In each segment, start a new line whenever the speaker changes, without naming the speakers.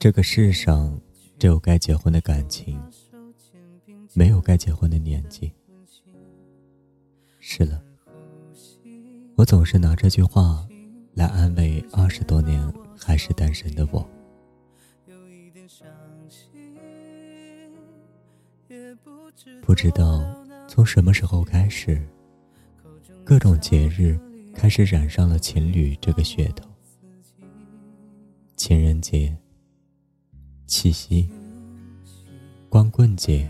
这个世上只有该结婚的感情，没有该结婚的年纪。是了，我总是拿这句话来安慰二十多年还是单身的我。不知道从什么时候开始，各种节日开始染上了情侣这个噱头。情人节、七夕、光棍节，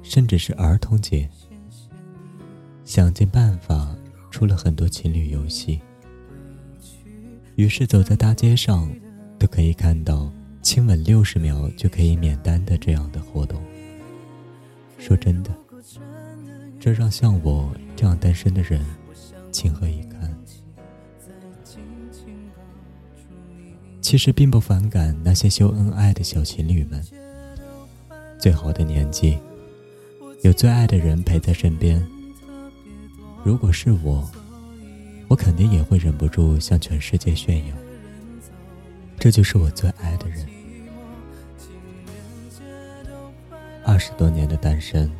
甚至是儿童节，想尽办法出了很多情侣游戏。于是走在大街上，都可以看到亲吻六十秒就可以免单的这样的活动。说真的，这让像我这样单身的人情何以堪？其实并不反感那些秀恩爱的小情侣们。最好的年纪，有最爱的人陪在身边。如果是我，我肯定也会忍不住向全世界炫耀。这就是我最爱的人。二十多年的单身，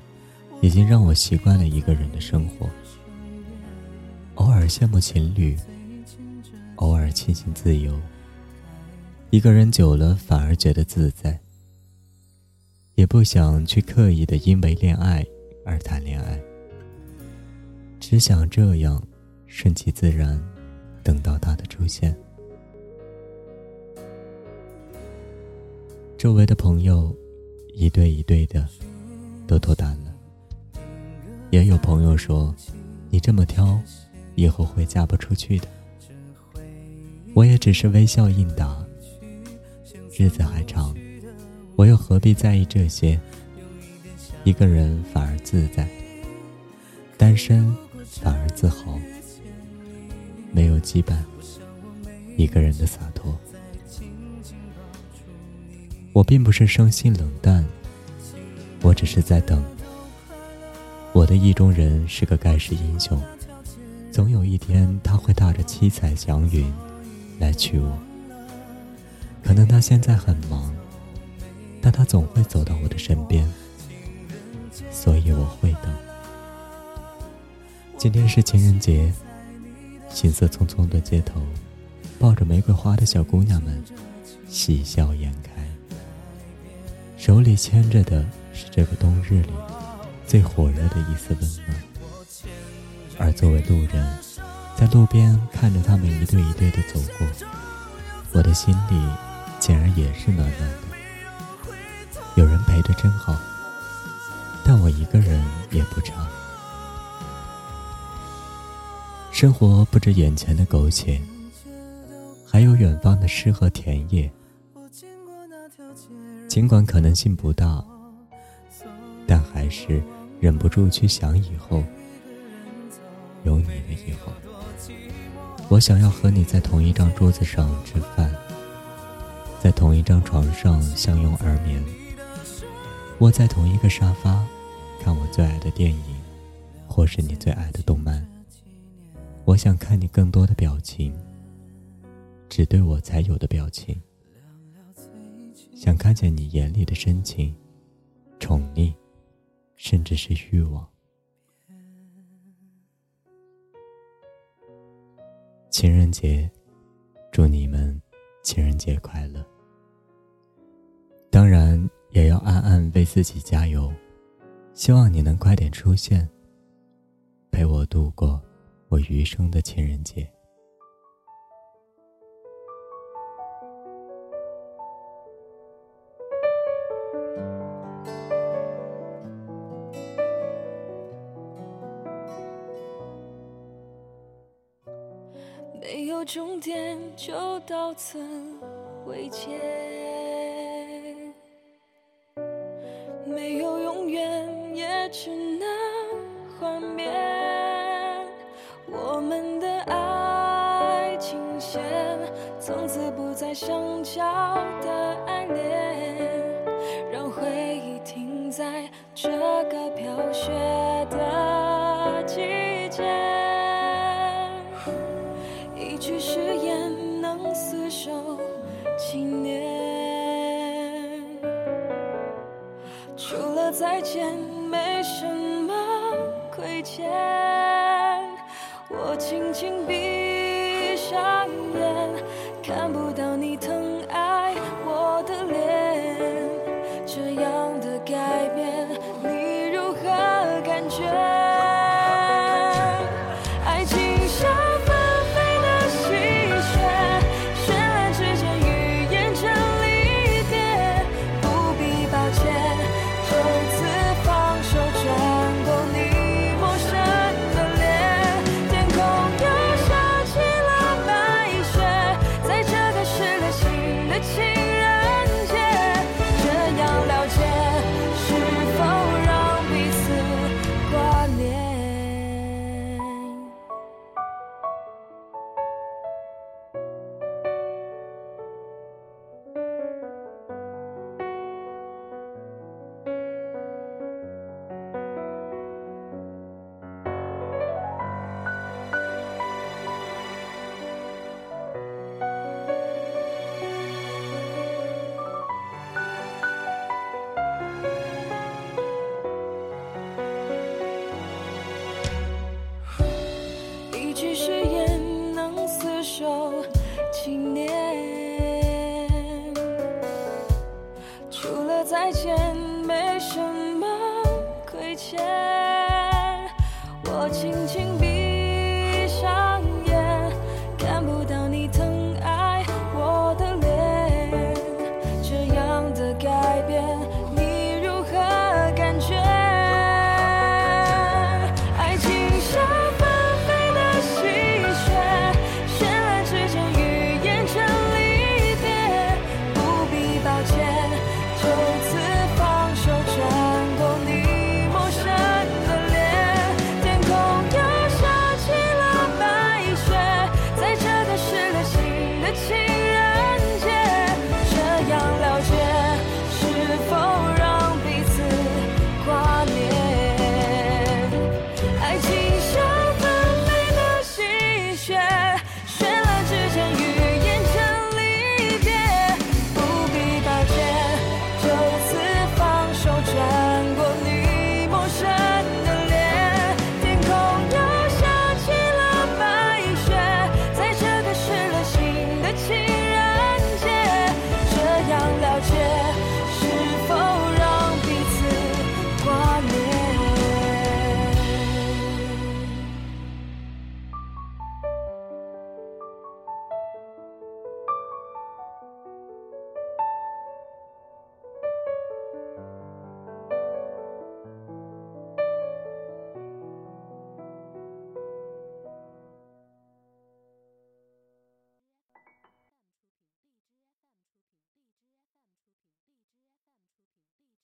已经让我习惯了一个人的生活。偶尔羡慕情侣，偶尔庆幸自由。一个人久了，反而觉得自在，也不想去刻意的因为恋爱而谈恋爱，只想这样顺其自然，等到他的出现。周围的朋友一对一对的都脱单了，也有朋友说：“你这么挑，以后会嫁不出去的。”我也只是微笑应答。日子还长，我又何必在意这些？一个人反而自在，单身反而自豪，没有羁绊，一个人的洒脱。我并不是生性冷淡，我只是在等。我的意中人是个盖世英雄，总有一天他会踏着七彩祥云来娶我。可能他现在很忙，但他总会走到我的身边，所以我会等。今天是情人节，行色匆匆的街头，抱着玫瑰花的小姑娘们，喜笑颜开，手里牵着的是这个冬日里最火热的一丝温暖。而作为路人，在路边看着他们一对一对的走过，我的心里。竟然也是暖暖的，有人陪着真好。但我一个人也不差。生活不止眼前的苟且，还有远方的诗和田野。尽管可能性不大，但还是忍不住去想以后，有你的以后。我想要和你在同一张桌子上吃饭。一张床上相拥而眠，窝在同一个沙发，看我最爱的电影，或是你最爱的动漫。我想看你更多的表情，只对我才有的表情。想看见你眼里的深情、宠溺，甚至是欲望。情人节，祝你们！情人节快乐！当然也要暗暗为自己加油，希望你能快点出现，陪我度过我余生的情人节。
没有终点，就到此为结；没有永远，也只能幻灭。我们的爱情线，从此不再相交的爱恋，让回忆停在这个飘雪的季节。一句誓言能厮守几年。说了再见没什么亏欠。我轻轻闭上眼看不到你疼